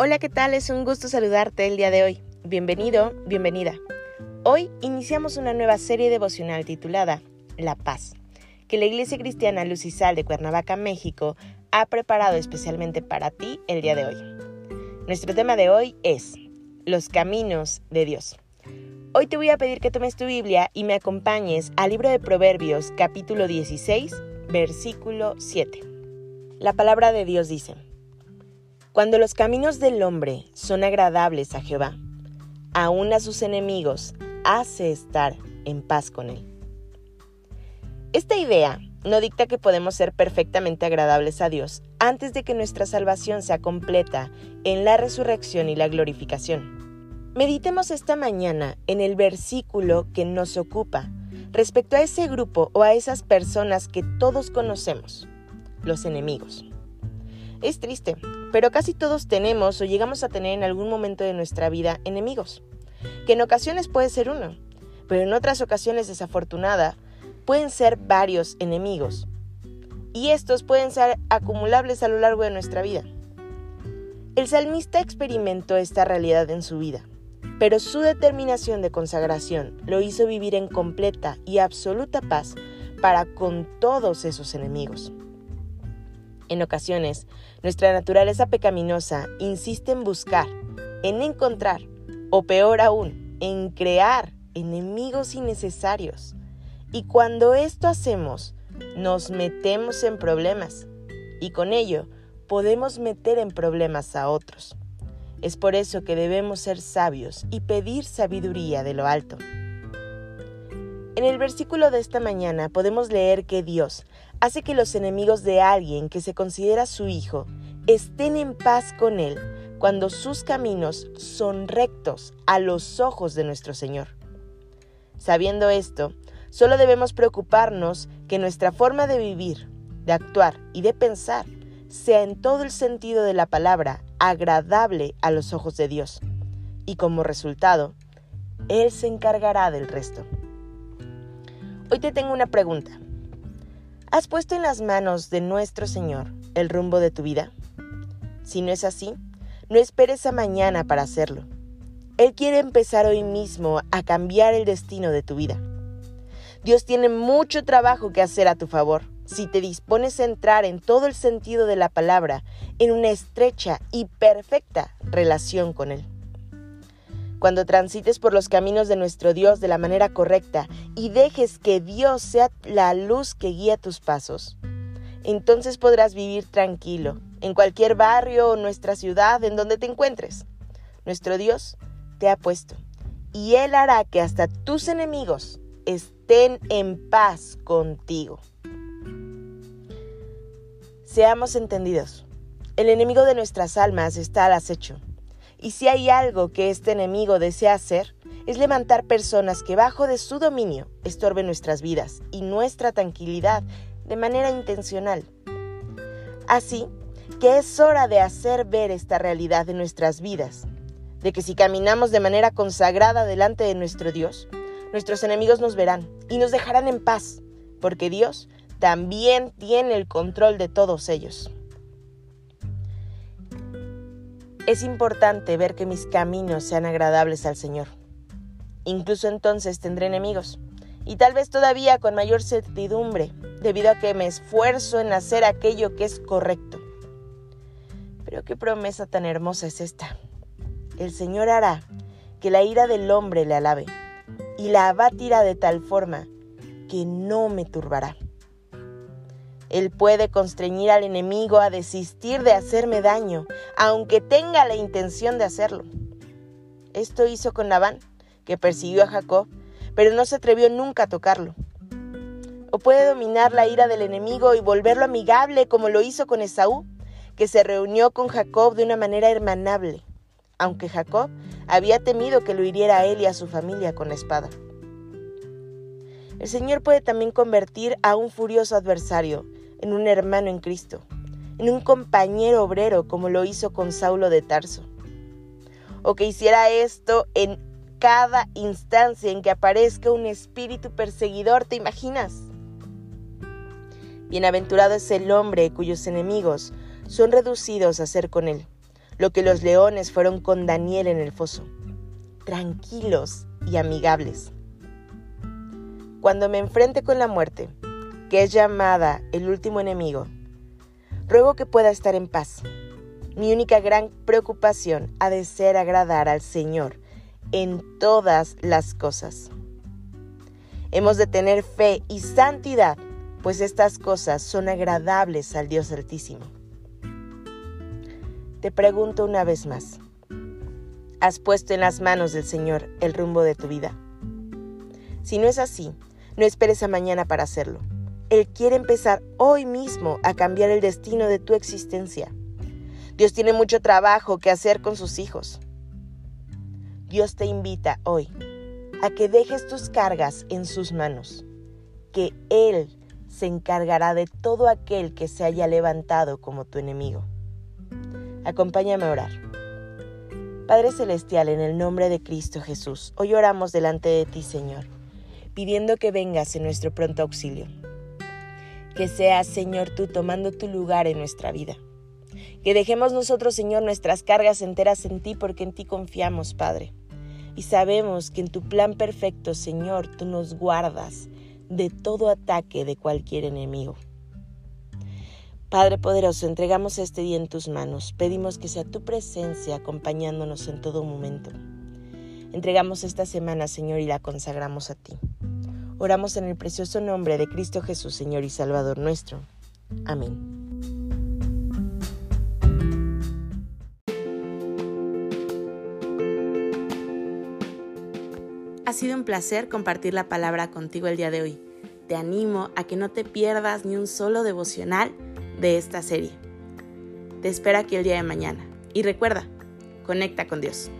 Hola, ¿qué tal? Es un gusto saludarte el día de hoy. Bienvenido, bienvenida. Hoy iniciamos una nueva serie devocional titulada La Paz, que la Iglesia Cristiana Lucisal de Cuernavaca, México, ha preparado especialmente para ti el día de hoy. Nuestro tema de hoy es Los Caminos de Dios. Hoy te voy a pedir que tomes tu Biblia y me acompañes al libro de Proverbios capítulo 16, versículo 7. La palabra de Dios dice, cuando los caminos del hombre son agradables a Jehová, aún a sus enemigos hace estar en paz con él. Esta idea no dicta que podemos ser perfectamente agradables a Dios antes de que nuestra salvación sea completa en la resurrección y la glorificación. Meditemos esta mañana en el versículo que nos ocupa respecto a ese grupo o a esas personas que todos conocemos, los enemigos. Es triste, pero casi todos tenemos o llegamos a tener en algún momento de nuestra vida enemigos, que en ocasiones puede ser uno, pero en otras ocasiones desafortunada pueden ser varios enemigos. Y estos pueden ser acumulables a lo largo de nuestra vida. El salmista experimentó esta realidad en su vida, pero su determinación de consagración lo hizo vivir en completa y absoluta paz para con todos esos enemigos. En ocasiones, nuestra naturaleza pecaminosa insiste en buscar, en encontrar, o peor aún, en crear enemigos innecesarios. Y cuando esto hacemos, nos metemos en problemas y con ello podemos meter en problemas a otros. Es por eso que debemos ser sabios y pedir sabiduría de lo alto. En el versículo de esta mañana podemos leer que Dios hace que los enemigos de alguien que se considera su hijo estén en paz con él cuando sus caminos son rectos a los ojos de nuestro Señor. Sabiendo esto, solo debemos preocuparnos que nuestra forma de vivir, de actuar y de pensar sea en todo el sentido de la palabra agradable a los ojos de Dios. Y como resultado, Él se encargará del resto. Hoy te tengo una pregunta. ¿Has puesto en las manos de nuestro Señor el rumbo de tu vida? Si no es así, no esperes a mañana para hacerlo. Él quiere empezar hoy mismo a cambiar el destino de tu vida. Dios tiene mucho trabajo que hacer a tu favor si te dispones a entrar en todo el sentido de la palabra en una estrecha y perfecta relación con Él. Cuando transites por los caminos de nuestro Dios de la manera correcta y dejes que Dios sea la luz que guía tus pasos, entonces podrás vivir tranquilo en cualquier barrio o nuestra ciudad en donde te encuentres. Nuestro Dios te ha puesto y Él hará que hasta tus enemigos estén en paz contigo. Seamos entendidos. El enemigo de nuestras almas está al acecho y si hay algo que este enemigo desea hacer, es levantar personas que bajo de su dominio estorben nuestras vidas y nuestra tranquilidad de manera intencional. Así que es hora de hacer ver esta realidad de nuestras vidas, de que si caminamos de manera consagrada delante de nuestro Dios, nuestros enemigos nos verán y nos dejarán en paz, porque Dios también tiene el control de todos ellos. Es importante ver que mis caminos sean agradables al Señor. Incluso entonces tendré enemigos, y tal vez todavía con mayor certidumbre, debido a que me esfuerzo en hacer aquello que es correcto. Pero qué promesa tan hermosa es esta. El Señor hará que la ira del hombre le alabe, y la abatirá de tal forma que no me turbará. Él puede constreñir al enemigo a desistir de hacerme daño, aunque tenga la intención de hacerlo. Esto hizo con Labán, que persiguió a Jacob, pero no se atrevió nunca a tocarlo. O puede dominar la ira del enemigo y volverlo amigable como lo hizo con Esaú, que se reunió con Jacob de una manera hermanable, aunque Jacob había temido que lo hiriera a él y a su familia con la espada. El Señor puede también convertir a un furioso adversario en un hermano en Cristo, en un compañero obrero como lo hizo con Saulo de Tarso. O que hiciera esto en cada instancia en que aparezca un espíritu perseguidor, ¿te imaginas? Bienaventurado es el hombre cuyos enemigos son reducidos a ser con él, lo que los leones fueron con Daniel en el foso, tranquilos y amigables. Cuando me enfrente con la muerte, que es llamada el último enemigo, ruego que pueda estar en paz. Mi única gran preocupación ha de ser agradar al Señor en todas las cosas. Hemos de tener fe y santidad pues estas cosas son agradables al Dios Altísimo. Te pregunto una vez más, ¿has puesto en las manos del Señor el rumbo de tu vida? Si no es así, no esperes a mañana para hacerlo. Él quiere empezar hoy mismo a cambiar el destino de tu existencia. Dios tiene mucho trabajo que hacer con sus hijos. Dios te invita hoy a que dejes tus cargas en sus manos, que Él se encargará de todo aquel que se haya levantado como tu enemigo. Acompáñame a orar. Padre Celestial, en el nombre de Cristo Jesús, hoy oramos delante de ti, Señor, pidiendo que vengas en nuestro pronto auxilio. Que seas, Señor, tú tomando tu lugar en nuestra vida. Que dejemos nosotros, Señor, nuestras cargas enteras en ti, porque en ti confiamos, Padre. Y sabemos que en tu plan perfecto, Señor, tú nos guardas de todo ataque de cualquier enemigo. Padre poderoso, entregamos este día en tus manos. Pedimos que sea tu presencia acompañándonos en todo momento. Entregamos esta semana, Señor, y la consagramos a ti. Oramos en el precioso nombre de Cristo Jesús, Señor y Salvador nuestro. Amén. Ha sido un placer compartir la palabra contigo el día de hoy. Te animo a que no te pierdas ni un solo devocional de esta serie. Te espero aquí el día de mañana. Y recuerda, conecta con Dios.